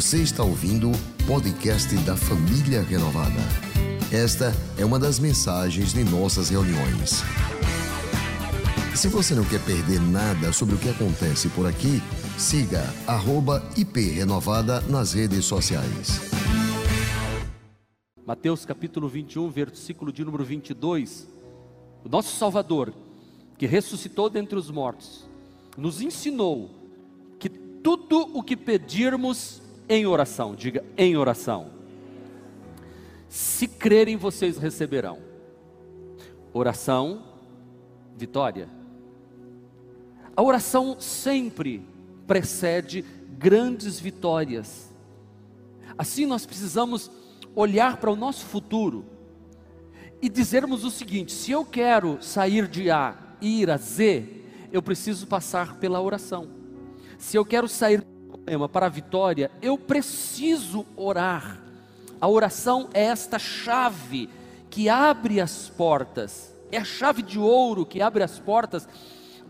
Você está ouvindo o podcast da Família Renovada. Esta é uma das mensagens de nossas reuniões. Se você não quer perder nada sobre o que acontece por aqui, siga @iprenovada nas redes sociais. Mateus capítulo 21, versículo de número 22. O nosso Salvador, que ressuscitou dentre os mortos, nos ensinou que tudo o que pedirmos em oração, diga em oração, se crerem vocês receberão. Oração, vitória. A oração sempre precede grandes vitórias. Assim nós precisamos olhar para o nosso futuro e dizermos o seguinte: se eu quero sair de A e ir a Z, eu preciso passar pela oração. Se eu quero sair problema para a vitória, eu preciso orar. A oração é esta chave que abre as portas, é a chave de ouro que abre as portas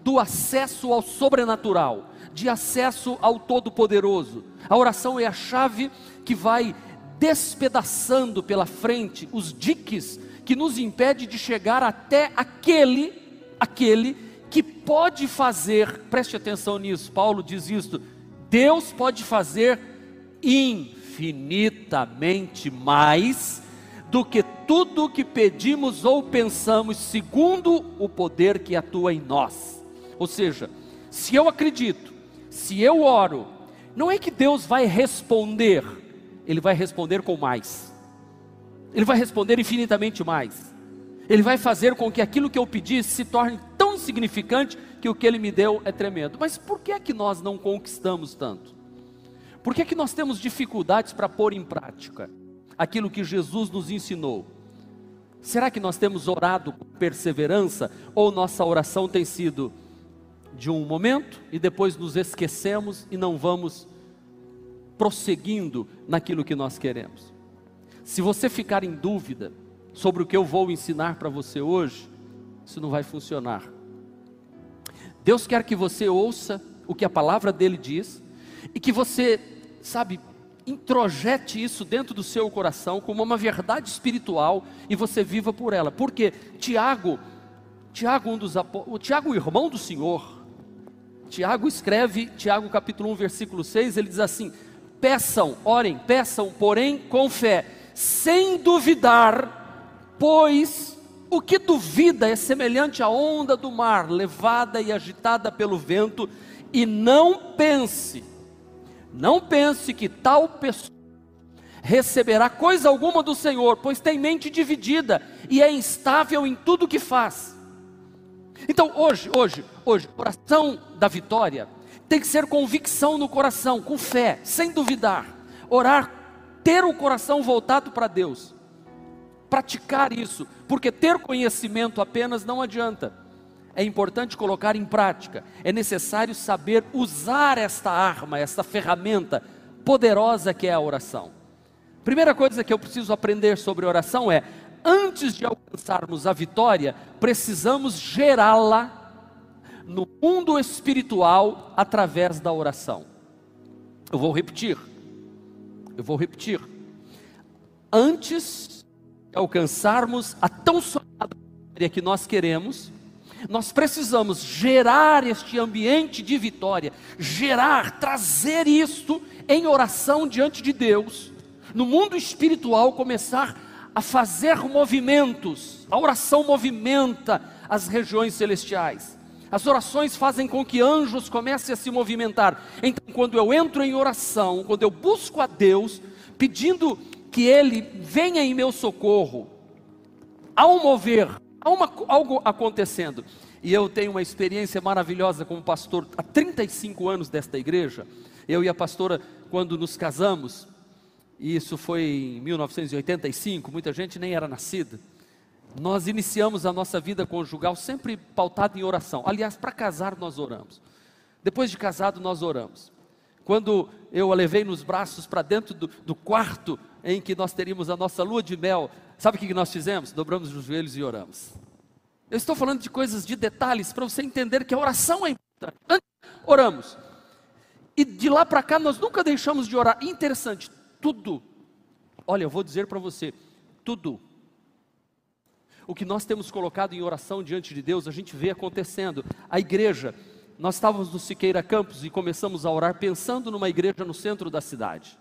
do acesso ao sobrenatural, de acesso ao Todo-Poderoso. A oração é a chave que vai despedaçando pela frente os diques que nos impede de chegar até aquele, aquele que pode fazer, preste atenção nisso, Paulo diz isto, Deus pode fazer infinitamente mais do que tudo que pedimos ou pensamos, segundo o poder que atua em nós. Ou seja, se eu acredito, se eu oro, não é que Deus vai responder, ele vai responder com mais. Ele vai responder infinitamente mais. Ele vai fazer com que aquilo que eu pedi se torne tão insignificante que o que ele me deu é tremendo. Mas por que é que nós não conquistamos tanto? Por que é que nós temos dificuldades para pôr em prática aquilo que Jesus nos ensinou? Será que nós temos orado com perseverança ou nossa oração tem sido de um momento e depois nos esquecemos e não vamos prosseguindo naquilo que nós queremos. Se você ficar em dúvida sobre o que eu vou ensinar para você hoje, isso não vai funcionar. Deus quer que você ouça o que a palavra dele diz e que você, sabe, introjete isso dentro do seu coração como uma verdade espiritual e você viva por ela. Porque Tiago, Tiago um dos o Tiago, irmão do Senhor, Tiago escreve, Tiago capítulo 1, versículo 6, ele diz assim: Peçam, orem, peçam, porém com fé, sem duvidar, pois o que duvida é semelhante à onda do mar, levada e agitada pelo vento, e não pense, não pense que tal pessoa receberá coisa alguma do Senhor, pois tem mente dividida e é instável em tudo que faz. Então, hoje, hoje, hoje, oração da vitória tem que ser convicção no coração, com fé, sem duvidar. Orar, ter o coração voltado para Deus. Praticar isso, porque ter conhecimento apenas não adianta. É importante colocar em prática. É necessário saber usar esta arma, esta ferramenta poderosa que é a oração. Primeira coisa que eu preciso aprender sobre oração é: antes de alcançarmos a vitória, precisamos gerá-la no mundo espiritual através da oração. Eu vou repetir. Eu vou repetir. Antes alcançarmos a tão sonhada vitória que nós queremos, nós precisamos gerar este ambiente de vitória, gerar, trazer isto em oração diante de Deus, no mundo espiritual começar a fazer movimentos. A oração movimenta as regiões celestiais. As orações fazem com que anjos comecem a se movimentar. Então, quando eu entro em oração, quando eu busco a Deus, pedindo que Ele venha em meu socorro, há um mover, há uma, algo acontecendo. E eu tenho uma experiência maravilhosa como pastor há 35 anos desta igreja. Eu e a pastora, quando nos casamos, e isso foi em 1985, muita gente nem era nascida. Nós iniciamos a nossa vida conjugal sempre pautada em oração. Aliás, para casar nós oramos. Depois de casado nós oramos. Quando eu a levei nos braços para dentro do, do, quarto em que nós teríamos a nossa lua de mel, sabe o que nós fizemos? Dobramos os joelhos e oramos. Eu estou falando de coisas, de detalhes, para você entender que a oração é importante. Oramos. E de lá para cá nós nunca deixamos de orar. Interessante, tudo. Olha, eu vou dizer para você, tudo. O que nós temos colocado em oração diante de Deus, a gente vê acontecendo. A igreja, nós estávamos no Siqueira Campos e começamos a orar pensando numa igreja no centro da cidade.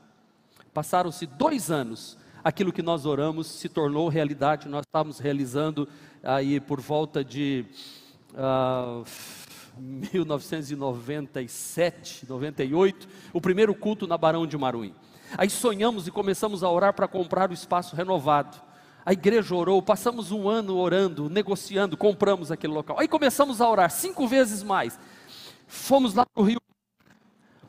Passaram-se dois anos, aquilo que nós oramos se tornou realidade. Nós estávamos realizando aí por volta de uh, 1997, 98, o primeiro culto na Barão de Maruim. Aí sonhamos e começamos a orar para comprar o espaço renovado. A igreja orou, passamos um ano orando, negociando, compramos aquele local. Aí começamos a orar cinco vezes mais. Fomos lá para o Rio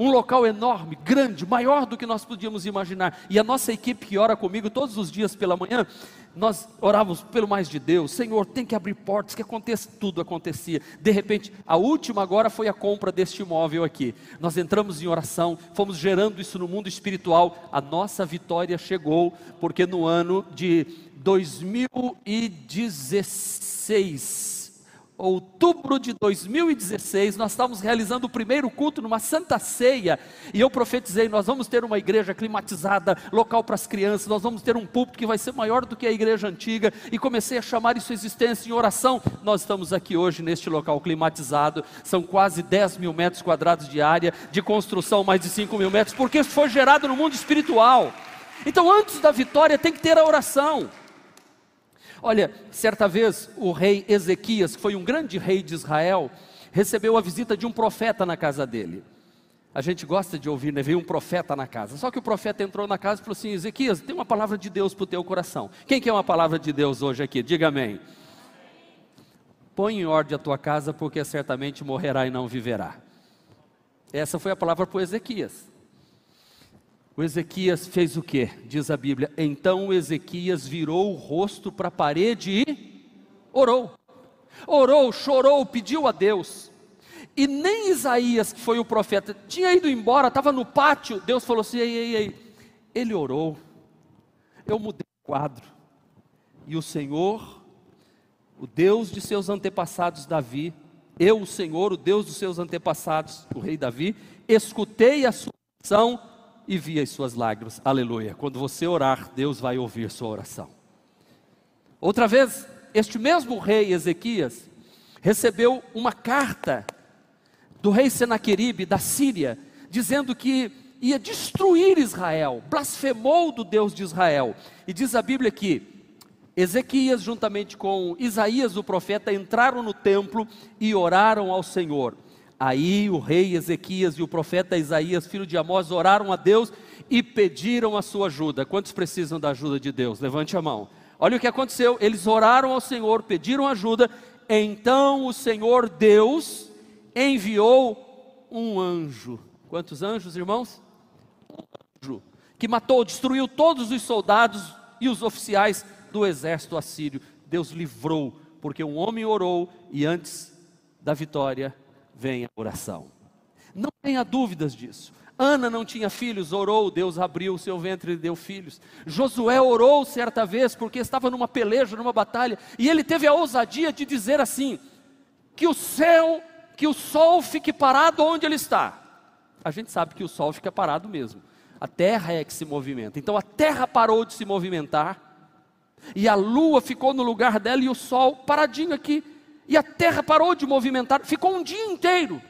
um local enorme, grande, maior do que nós podíamos imaginar. E a nossa equipe que ora comigo todos os dias pela manhã, nós orávamos pelo mais de Deus, Senhor, tem que abrir portas, que aconteça, tudo acontecia. De repente, a última agora foi a compra deste imóvel aqui. Nós entramos em oração, fomos gerando isso no mundo espiritual. A nossa vitória chegou, porque no ano de 2016, outubro de 2016, nós estávamos realizando o primeiro culto numa santa ceia, e eu profetizei: nós vamos ter uma igreja climatizada, local para as crianças, nós vamos ter um púlpito que vai ser maior do que a igreja antiga, e comecei a chamar isso existência em oração. Nós estamos aqui hoje neste local climatizado, são quase 10 mil metros quadrados de área, de construção mais de 5 mil metros, porque isso foi gerado no mundo espiritual. Então, antes da vitória, tem que ter a oração. Olha, certa vez o rei Ezequias, que foi um grande rei de Israel, recebeu a visita de um profeta na casa dele. A gente gosta de ouvir, né? Veio um profeta na casa. Só que o profeta entrou na casa e falou assim: Ezequias, tem uma palavra de Deus para o teu coração. Quem quer uma palavra de Deus hoje aqui? Diga amém. Põe em ordem a tua casa, porque certamente morrerá e não viverá. Essa foi a palavra para Ezequias. O Ezequias fez o que? Diz a Bíblia. Então Ezequias virou o rosto para a parede e orou. Orou, chorou, pediu a Deus. E nem Isaías, que foi o profeta, tinha ido embora, estava no pátio. Deus falou assim: ei, ei, ei. Ele orou. Eu mudei o quadro. E o Senhor, o Deus de seus antepassados, Davi, eu, o Senhor, o Deus dos seus antepassados, o rei Davi, escutei a sua oração e vi as suas lágrimas. Aleluia. Quando você orar, Deus vai ouvir sua oração. Outra vez, este mesmo rei Ezequias recebeu uma carta do rei Senaqueribe da Síria, dizendo que ia destruir Israel, blasfemou do Deus de Israel. E diz a Bíblia que Ezequias, juntamente com Isaías, o profeta, entraram no templo e oraram ao Senhor. Aí o rei Ezequias e o profeta Isaías, filho de Amós, oraram a Deus e pediram a sua ajuda. Quantos precisam da ajuda de Deus? Levante a mão. Olha o que aconteceu. Eles oraram ao Senhor, pediram ajuda. Então o Senhor Deus enviou um anjo. Quantos anjos, irmãos? Um anjo que matou, destruiu todos os soldados e os oficiais do exército assírio. Deus livrou, porque um homem orou e antes da vitória vem a oração. Não tenha dúvidas disso. Ana não tinha filhos, orou, Deus abriu o seu ventre e deu filhos. Josué orou certa vez porque estava numa peleja, numa batalha, e ele teve a ousadia de dizer assim: que o céu, que o sol fique parado onde ele está. A gente sabe que o sol fica parado mesmo. A terra é que se movimenta. Então a terra parou de se movimentar, e a lua ficou no lugar dela e o sol paradinho aqui e a Terra parou de movimentar, ficou um dia inteiro.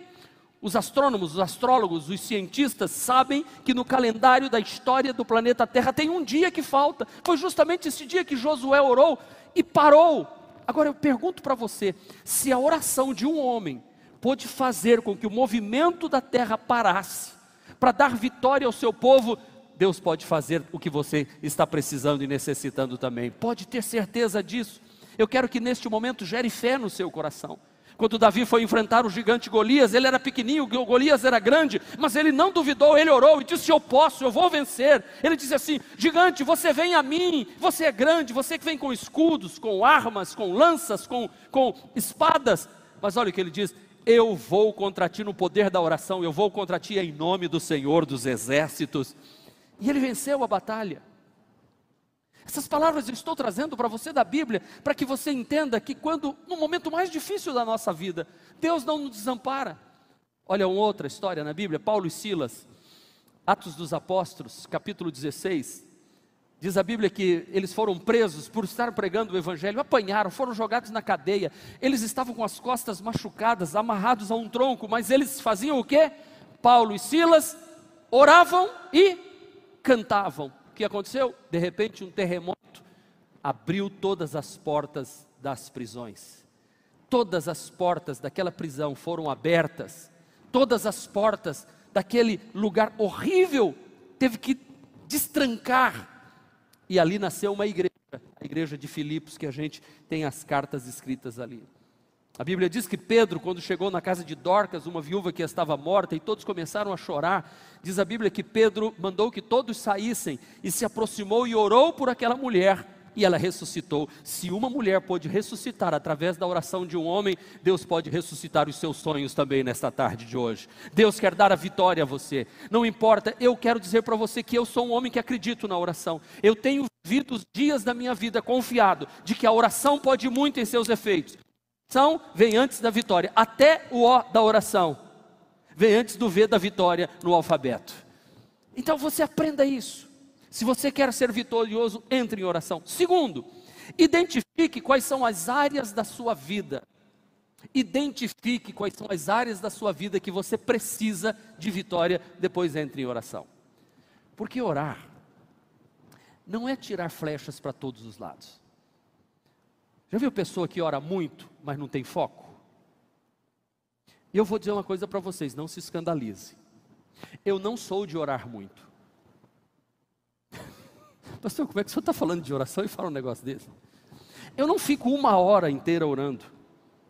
Os astrônomos, os astrólogos, os cientistas sabem que no calendário da história do planeta Terra tem um dia que falta. Foi justamente esse dia que Josué orou e parou. Agora eu pergunto para você: se a oração de um homem pôde fazer com que o movimento da terra parasse, para dar vitória ao seu povo, Deus pode fazer o que você está precisando e necessitando também. Pode ter certeza disso. Eu quero que neste momento gere fé no seu coração. Quando Davi foi enfrentar o gigante Golias, ele era pequenininho, Golias era grande, mas ele não duvidou, ele orou e disse: Eu posso, eu vou vencer. Ele disse assim: Gigante, você vem a mim, você é grande, você que vem com escudos, com armas, com lanças, com, com espadas. Mas olha o que ele diz: Eu vou contra ti no poder da oração, eu vou contra ti em nome do Senhor dos exércitos. E ele venceu a batalha. Essas palavras eu estou trazendo para você da Bíblia, para que você entenda que quando, no momento mais difícil da nossa vida, Deus não nos desampara. Olha uma outra história na Bíblia, Paulo e Silas, Atos dos Apóstolos, capítulo 16, diz a Bíblia que eles foram presos por estar pregando o Evangelho, apanharam, foram jogados na cadeia, eles estavam com as costas machucadas, amarrados a um tronco, mas eles faziam o quê? Paulo e Silas oravam e cantavam. O que aconteceu? De repente, um terremoto abriu todas as portas das prisões. Todas as portas daquela prisão foram abertas, todas as portas daquele lugar horrível teve que destrancar. E ali nasceu uma igreja, a igreja de Filipos, que a gente tem as cartas escritas ali. A Bíblia diz que Pedro, quando chegou na casa de Dorcas, uma viúva que estava morta, e todos começaram a chorar, diz a Bíblia que Pedro mandou que todos saíssem e se aproximou e orou por aquela mulher e ela ressuscitou. Se uma mulher pôde ressuscitar através da oração de um homem, Deus pode ressuscitar os seus sonhos também nesta tarde de hoje. Deus quer dar a vitória a você. Não importa, eu quero dizer para você que eu sou um homem que acredito na oração. Eu tenho vivido os dias da minha vida confiado de que a oração pode muito em seus efeitos. Oração vem antes da vitória, até o O da oração vem antes do V da vitória no alfabeto. Então você aprenda isso. Se você quer ser vitorioso, entre em oração. Segundo, identifique quais são as áreas da sua vida. Identifique quais são as áreas da sua vida que você precisa de vitória, depois entre em oração. Porque orar não é tirar flechas para todos os lados. Já viu pessoa que ora muito, mas não tem foco? E eu vou dizer uma coisa para vocês, não se escandalize. Eu não sou de orar muito. Pastor, como é que o senhor está falando de oração e fala um negócio desse? Eu não fico uma hora inteira orando,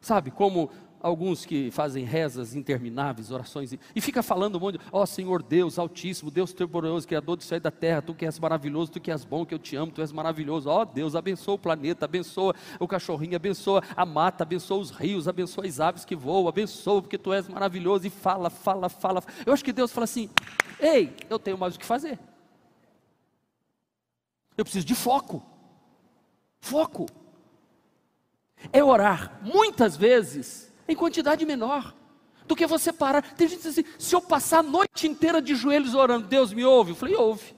sabe? Como alguns que fazem rezas intermináveis, orações, e fica falando um monte ó oh, Senhor Deus Altíssimo, Deus Todo-Poderoso, Criador do céu e da terra, Tu que és maravilhoso, Tu que és bom, que eu te amo, Tu és maravilhoso, ó oh, Deus, abençoa o planeta, abençoa o cachorrinho, abençoa a mata, abençoa os rios, abençoa as aves que voam, abençoa porque Tu és maravilhoso, e fala, fala, fala, eu acho que Deus fala assim, ei, eu tenho mais o que fazer, eu preciso de foco. Foco. É orar, muitas vezes, em quantidade menor do que você parar. Tem gente que diz assim: se eu passar a noite inteira de joelhos orando, Deus me ouve? Eu falei: ouve.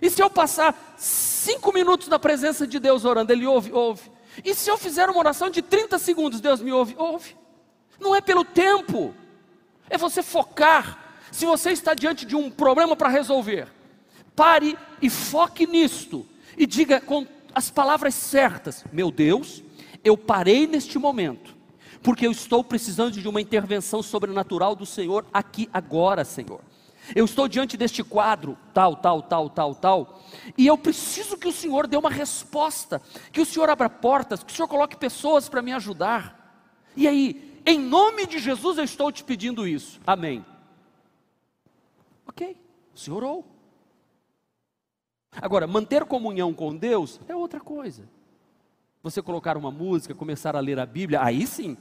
E se eu passar cinco minutos na presença de Deus orando, Ele ouve? Ouve. E se eu fizer uma oração de 30 segundos, Deus me ouve? Ouve. Não é pelo tempo, é você focar. Se você está diante de um problema para resolver, pare e foque nisto e diga com as palavras certas: Meu Deus, eu parei neste momento, porque eu estou precisando de uma intervenção sobrenatural do Senhor aqui agora, Senhor. Eu estou diante deste quadro, tal, tal, tal, tal, tal, e eu preciso que o Senhor dê uma resposta, que o Senhor abra portas, que o Senhor coloque pessoas para me ajudar. E aí, em nome de Jesus eu estou te pedindo isso. Amém. Ok, o Senhor orou. Agora, manter comunhão com Deus é outra coisa. Você colocar uma música, começar a ler a Bíblia, aí sim,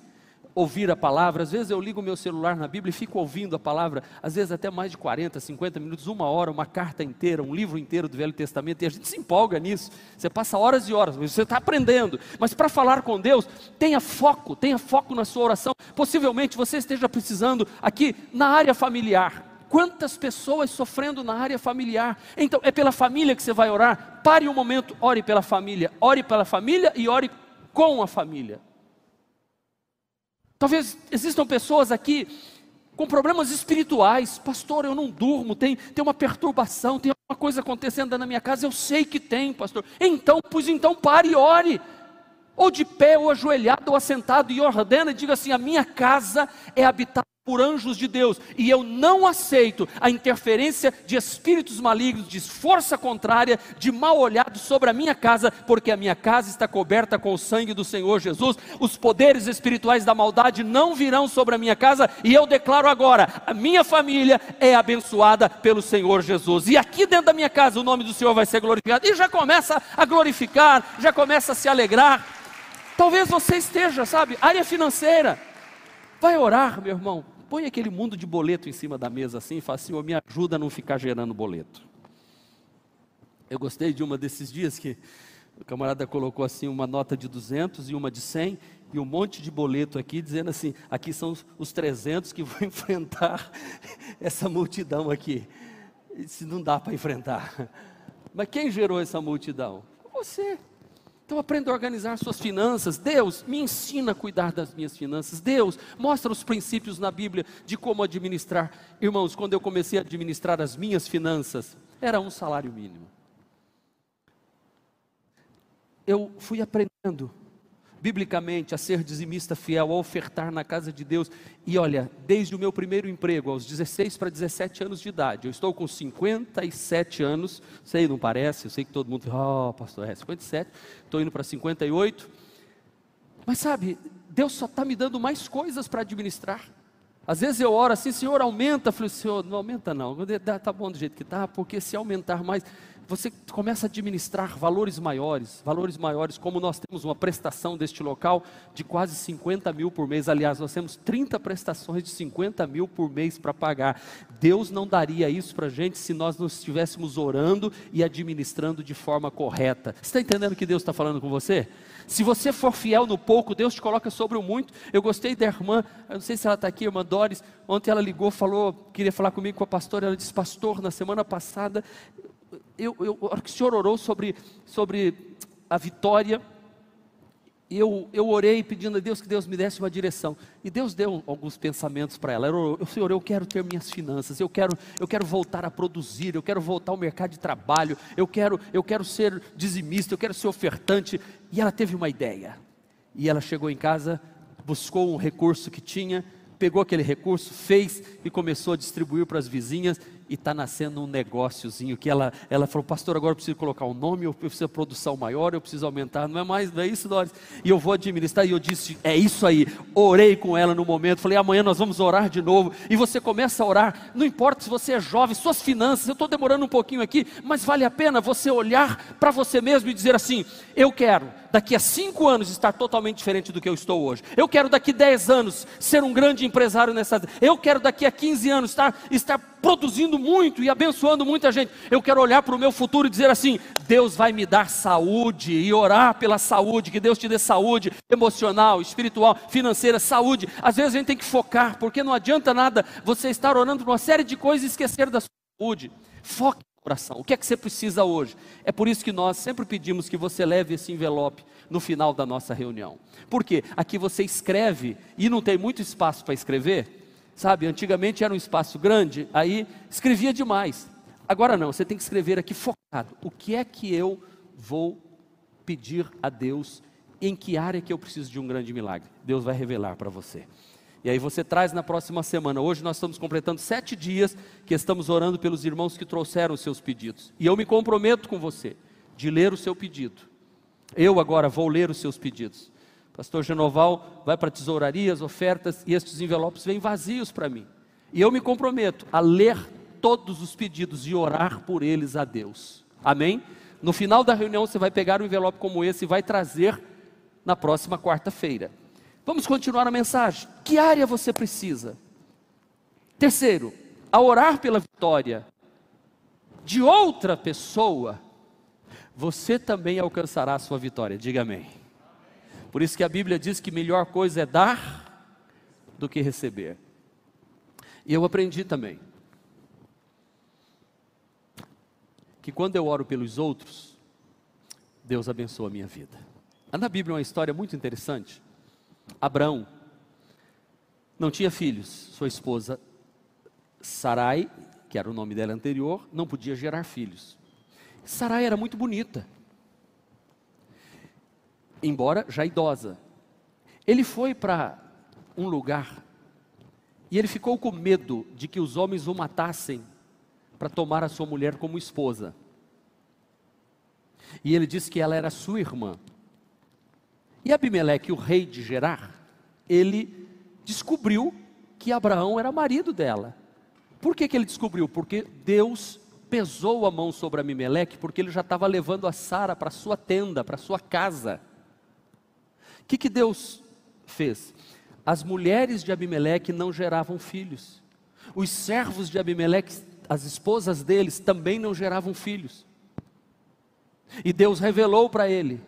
ouvir a palavra. Às vezes eu ligo meu celular na Bíblia e fico ouvindo a palavra, às vezes até mais de 40, 50 minutos, uma hora, uma carta inteira, um livro inteiro do Velho Testamento, e a gente se empolga nisso. Você passa horas e horas, você está aprendendo. Mas para falar com Deus, tenha foco, tenha foco na sua oração. Possivelmente você esteja precisando aqui na área familiar Quantas pessoas sofrendo na área familiar? Então, é pela família que você vai orar? Pare um momento, ore pela família. Ore pela família e ore com a família. Talvez existam pessoas aqui com problemas espirituais. Pastor, eu não durmo, tem, tem uma perturbação, tem uma coisa acontecendo na minha casa. Eu sei que tem, pastor. Então, pois então pare e ore. Ou de pé, ou ajoelhado, ou assentado, e ordena e diga assim: a minha casa é habitada por anjos de Deus, e eu não aceito a interferência de espíritos malignos, de força contrária, de mal olhado sobre a minha casa, porque a minha casa está coberta com o sangue do Senhor Jesus. Os poderes espirituais da maldade não virão sobre a minha casa, e eu declaro agora: a minha família é abençoada pelo Senhor Jesus. E aqui dentro da minha casa o nome do Senhor vai ser glorificado. E já começa a glorificar, já começa a se alegrar. Talvez você esteja, sabe, área financeira. Vai orar, meu irmão põe aquele mundo de boleto em cima da mesa assim e fala assim: me ajuda a não ficar gerando boleto. Eu gostei de uma desses dias que o camarada colocou assim uma nota de 200 e uma de 100 e um monte de boleto aqui dizendo assim: aqui são os 300 que vão enfrentar essa multidão aqui. Se não dá para enfrentar. Mas quem gerou essa multidão? Você. Então aprenda a organizar suas finanças. Deus, me ensina a cuidar das minhas finanças. Deus, mostra os princípios na Bíblia de como administrar. Irmãos, quando eu comecei a administrar as minhas finanças, era um salário mínimo. Eu fui aprendendo biblicamente a ser dizimista fiel, a ofertar na casa de Deus. E olha, desde o meu primeiro emprego, aos 16 para 17 anos de idade, eu estou com 57 anos, sei, não parece, eu sei que todo mundo, oh, pastor, é 57, estou indo para 58. Mas sabe, Deus só está me dando mais coisas para administrar. Às vezes eu oro assim, Senhor, aumenta. Eu falei, Senhor, não aumenta não, está bom do jeito que está, porque se aumentar mais, você começa a administrar valores maiores, valores maiores, como nós temos uma prestação deste local de quase 50 mil por mês. Aliás, nós temos 30 prestações de 50 mil por mês para pagar. Deus não daria isso para a gente se nós não estivéssemos orando e administrando de forma correta. Você está entendendo o que Deus está falando com você? Se você for fiel no pouco, Deus te coloca sobre o muito. Eu gostei da irmã, eu não sei se ela está aqui, irmã Doris. Ontem ela ligou, falou, queria falar comigo com a pastora. Ela disse, pastor, na semana passada eu, eu, a hora que o senhor orou sobre, sobre a vitória, eu, eu orei pedindo a Deus que Deus me desse uma direção. E Deus deu alguns pensamentos para ela. Eu, Senhor, eu quero ter minhas finanças, eu quero, eu quero voltar a produzir, eu quero voltar ao mercado de trabalho, eu quero, eu quero ser dizimista, eu quero ser ofertante. E ela teve uma ideia. E ela chegou em casa, buscou um recurso que tinha, pegou aquele recurso, fez e começou a distribuir para as vizinhas e está nascendo um negóciozinho que ela, ela falou, pastor, agora eu preciso colocar um nome, eu preciso produção maior, eu preciso aumentar, não é mais, não é isso, Doris? E eu vou administrar, e eu disse, é isso aí, orei com ela no momento, falei, amanhã nós vamos orar de novo, e você começa a orar, não importa se você é jovem, suas finanças, eu estou demorando um pouquinho aqui, mas vale a pena você olhar para você mesmo e dizer assim, eu quero, daqui a cinco anos estar totalmente diferente do que eu estou hoje, eu quero daqui a dez anos ser um grande empresário nessa, eu quero daqui a 15 anos estar, estar produzindo muito e abençoando muita gente. Eu quero olhar para o meu futuro e dizer assim: Deus vai me dar saúde e orar pela saúde, que Deus te dê saúde emocional, espiritual, financeira, saúde. Às vezes a gente tem que focar, porque não adianta nada você estar orando por uma série de coisas e esquecer da saúde. Foque na oração. O que é que você precisa hoje? É por isso que nós sempre pedimos que você leve esse envelope no final da nossa reunião. Por quê? Aqui você escreve e não tem muito espaço para escrever. Sabe, antigamente era um espaço grande, aí escrevia demais. Agora não, você tem que escrever aqui focado. O que é que eu vou pedir a Deus? Em que área que eu preciso de um grande milagre? Deus vai revelar para você. E aí você traz na próxima semana. Hoje nós estamos completando sete dias que estamos orando pelos irmãos que trouxeram os seus pedidos. E eu me comprometo com você de ler o seu pedido. Eu agora vou ler os seus pedidos. Pastor Genoval vai para a tesouraria, as ofertas, e estes envelopes vêm vazios para mim. E eu me comprometo a ler todos os pedidos e orar por eles a Deus. Amém? No final da reunião você vai pegar um envelope como esse e vai trazer na próxima quarta-feira. Vamos continuar a mensagem. Que área você precisa? Terceiro, a orar pela vitória de outra pessoa, você também alcançará a sua vitória. Diga amém. Por isso que a Bíblia diz que melhor coisa é dar do que receber. E eu aprendi também que quando eu oro pelos outros, Deus abençoa a minha vida. Na Bíblia uma história muito interessante. Abraão não tinha filhos, sua esposa Sarai, que era o nome dela anterior, não podia gerar filhos. Sarai era muito bonita embora já idosa. Ele foi para um lugar e ele ficou com medo de que os homens o matassem para tomar a sua mulher como esposa. E ele disse que ela era sua irmã. E Abimeleque, o rei de Gerar, ele descobriu que Abraão era marido dela. Por que, que ele descobriu? Porque Deus pesou a mão sobre Abimeleque, porque ele já estava levando a Sara para sua tenda, para sua casa que, que Deus fez? As mulheres de Abimeleque não geravam filhos. Os servos de Abimeleque, as esposas deles, também não geravam filhos. E Deus revelou para ele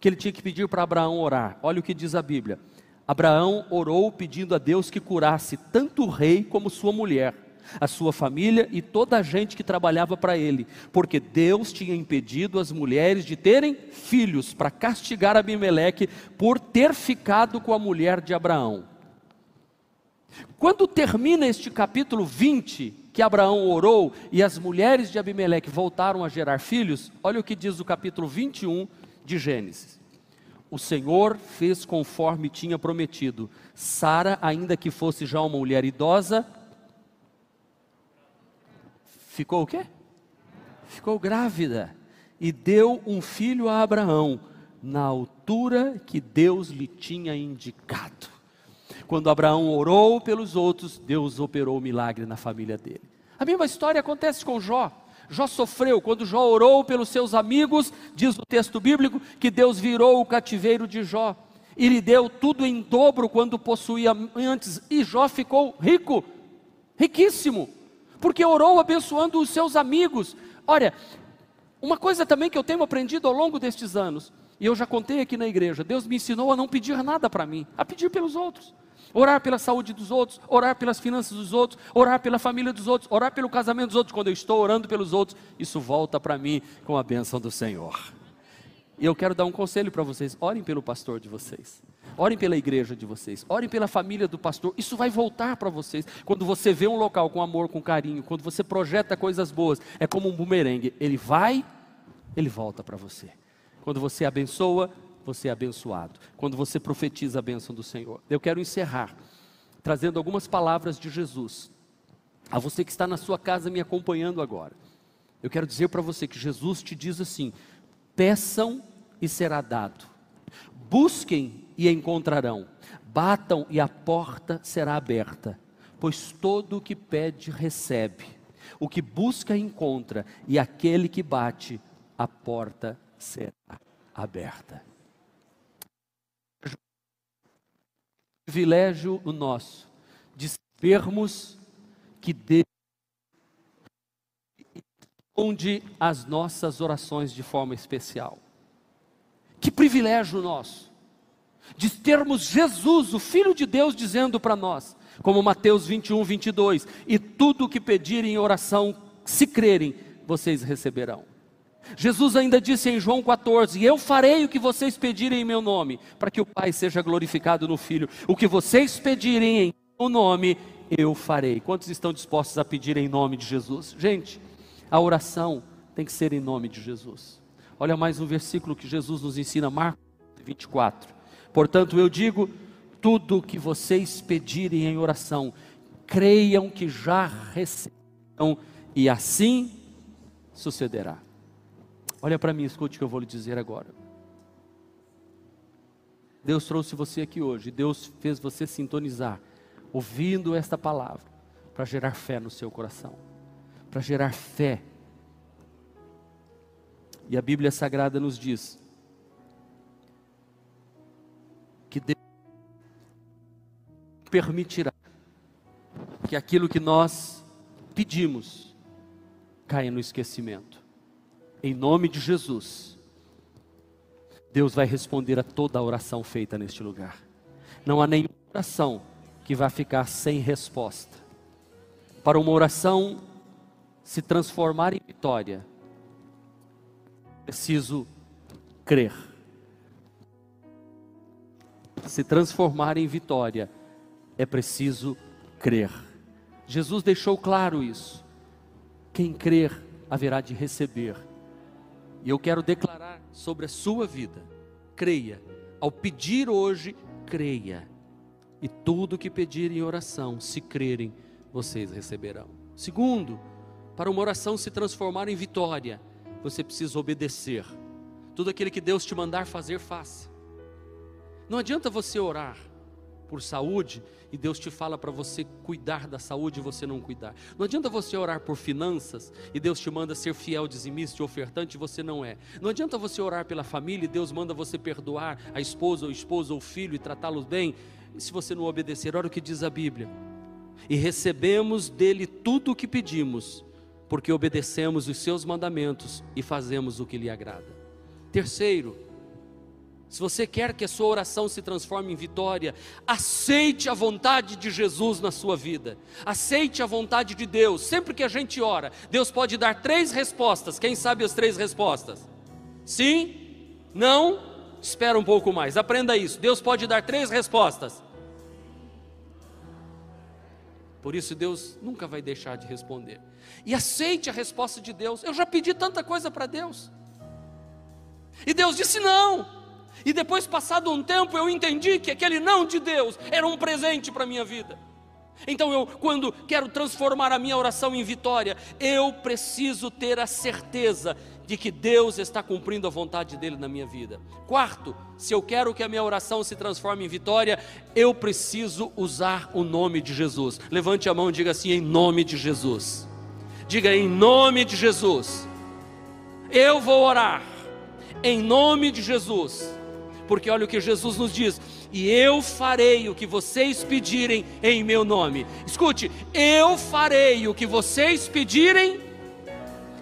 que ele tinha que pedir para Abraão orar. Olha o que diz a Bíblia. Abraão orou pedindo a Deus que curasse tanto o rei como sua mulher. a sua família e toda a gente que trabalhava para ele, porque Deus tinha impedido as mulheres de terem filhos para castigar Abimeleque por ter ficado com a mulher de Abraão. Quando termina este capítulo 20, que Abraão orou e as mulheres de Abimeleque voltaram a gerar filhos, olha o que diz o capítulo 21 de Gênesis. O Senhor fez conforme tinha prometido. Sara, ainda que fosse já uma mulher idosa, ficou o quê? Ficou grávida e deu um filho a Abraão na altura que Deus lhe tinha indicado. Quando Abraão orou pelos outros, Deus operou o milagre na família dele. A mesma história acontece com Jó. Jó sofreu. Quando Jó orou pelos seus amigos, diz o texto bíblico, que Deus virou o cativeiro de Jó e lhe deu tudo em dobro quando possuía antes, e Jó ficou rico, riquíssimo, porque orou abençoando os seus amigos. Olha, uma coisa também que eu tenho aprendido ao longo destes anos, e eu já contei aqui na igreja, Deus me ensinou a não pedir nada para mim, a pedir pelos outros orar pela saúde dos outros, orar pelas finanças dos outros, orar pela família dos outros, orar pelo casamento dos outros. Quando eu estou orando pelos outros, isso volta para mim com a bênção do Senhor. E eu quero dar um conselho para vocês: orem pelo pastor de vocês. Orem pela igreja de vocês, orem pela família do pastor, isso vai voltar para vocês. Quando você vê um local com amor, com carinho, quando você projeta coisas boas, é como um bumerangue, ele vai, ele volta para você. Quando você abençoa, você é abençoado. Quando você profetiza a bênção do Senhor. Eu quero encerrar trazendo algumas palavras de Jesus. A você que está na sua casa me acompanhando agora. Eu quero dizer para você que Jesus te diz assim: peçam e será dado. Busquem e encontrarão. Batam e a porta será aberta. Pois todo o que pede, recebe. O que busca, encontra. E aquele que bate, a porta será aberta. Privilégio o nosso de sabermos que Deus responde as nossas orações de forma especial. Que privilégio nosso de termos Jesus, o Filho de Deus, dizendo para nós, como Mateus 21, 22, e tudo o que pedirem em oração, se crerem, vocês receberão. Jesus ainda disse em João 14: Eu farei o que vocês pedirem em meu nome, para que o Pai seja glorificado no Filho. O que vocês pedirem em meu nome, eu farei. Quantos estão dispostos a pedir em nome de Jesus? Gente, a oração tem que ser em nome de Jesus. Olha mais um versículo que Jesus nos ensina, Marcos 24. Portanto, eu digo: tudo o que vocês pedirem em oração, creiam que já receberão, e assim sucederá. Olha para mim, escute o que eu vou lhe dizer agora. Deus trouxe você aqui hoje, Deus fez você sintonizar, ouvindo esta palavra, para gerar fé no seu coração, para gerar fé. E a Bíblia Sagrada nos diz que Deus permitirá que aquilo que nós pedimos caia no esquecimento em nome de Jesus, Deus vai responder a toda a oração feita neste lugar. Não há nenhuma oração que vai ficar sem resposta. Para uma oração se transformar em vitória, preciso crer. Se transformar em vitória, é preciso crer. Jesus deixou claro isso. Quem crer haverá de receber e eu quero declarar sobre a sua vida: creia. Ao pedir hoje, creia. E tudo que pedirem em oração, se crerem, vocês receberão. Segundo, para uma oração se transformar em vitória, você precisa obedecer. Tudo aquilo que Deus te mandar fazer, faça. Não adianta você orar por saúde e Deus te fala para você cuidar da saúde e você não cuidar. Não adianta você orar por finanças e Deus te manda ser fiel, dizimista e ofertante e você não é. Não adianta você orar pela família e Deus manda você perdoar a esposa ou esposa ou filho e tratá-los bem. Se você não obedecer, olha o que diz a Bíblia. E recebemos dele tudo o que pedimos, porque obedecemos os seus mandamentos e fazemos o que lhe agrada. Terceiro, Se você quer que a sua oração se transforme em vitória, aceite a vontade de Jesus na sua vida. Aceite a vontade de Deus. Sempre que a gente ora, Deus pode dar três respostas. Quem sabe as três respostas? Sim, não, espera um pouco mais. Aprenda isso. Deus pode dar três respostas. Por isso Deus nunca vai deixar de responder. E aceite a resposta de Deus. Eu já pedi tanta coisa para Deus. E Deus disse não. E depois, passado um tempo, eu entendi que aquele não de Deus era um presente para a minha vida. Então, eu, quando quero transformar a minha oração em vitória, eu preciso ter a certeza de que Deus está cumprindo a vontade dele na minha vida. Quarto, se eu quero que a minha oração se transforme em vitória, eu preciso usar o nome de Jesus. Levante a mão e diga assim: em nome de Jesus. Diga em nome de Jesus. Eu vou orar em nome de Jesus porque olha o que Jesus nos diz: e eu farei o que vocês pedirem em meu nome. Escute, eu farei o que vocês pedirem.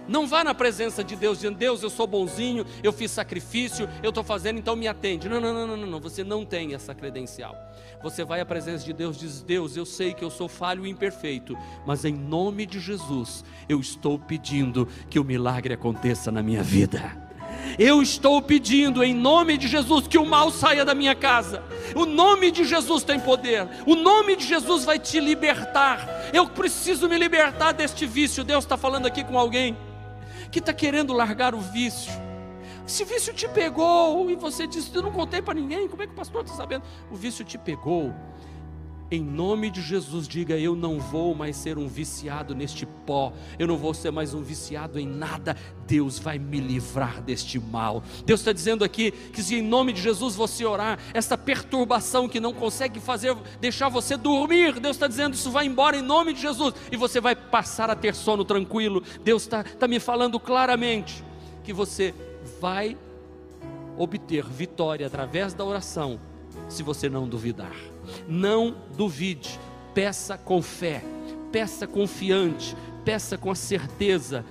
Não vá na presença de Deus dizendo, Deus, eu sou bonzinho, eu fiz sacrifício, eu estou fazendo, então me atende. Não, não, não, não, não, você não tem essa credencial. Você vai à presença de Deus e diz, Deus, eu sei que eu sou falho e imperfeito, mas em nome de Jesus, eu estou pedindo que o milagre aconteça na minha vida. Eu estou pedindo em nome de Jesus que o mal saia da minha casa. O nome de Jesus tem poder. O nome de Jesus vai te libertar. Eu preciso me libertar deste vício. Deus está falando aqui com alguém que está querendo largar o vício. Esse vício te pegou e você disse: Eu não contei para ninguém. Como é que o pastor está sabendo? O vício te pegou. Em nome de Jesus, diga: Eu não vou mais ser um viciado neste pó, eu não vou ser mais um viciado em nada. Deus vai me livrar deste mal. Deus está dizendo aqui que se em nome de Jesus você orar, essa perturbação que não consegue fazer, deixar você dormir, Deus está dizendo isso vai embora em nome de Jesus e você vai passar a ter sono tranquilo. Deus está tá me falando claramente que você vai obter vitória através da oração, se você não duvidar. Não duvide, peça com fé, peça confiante, peça com a certeza,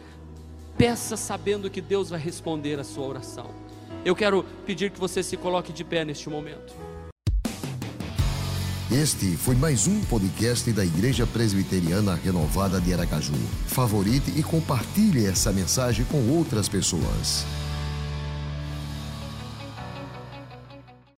peça sabendo que Deus vai responder a sua oração. Eu quero pedir que você se coloque de pé neste momento. Este foi mais um podcast da Igreja Presbiteriana Renovada de Aracaju. Favorite e compartilhe essa mensagem com outras pessoas.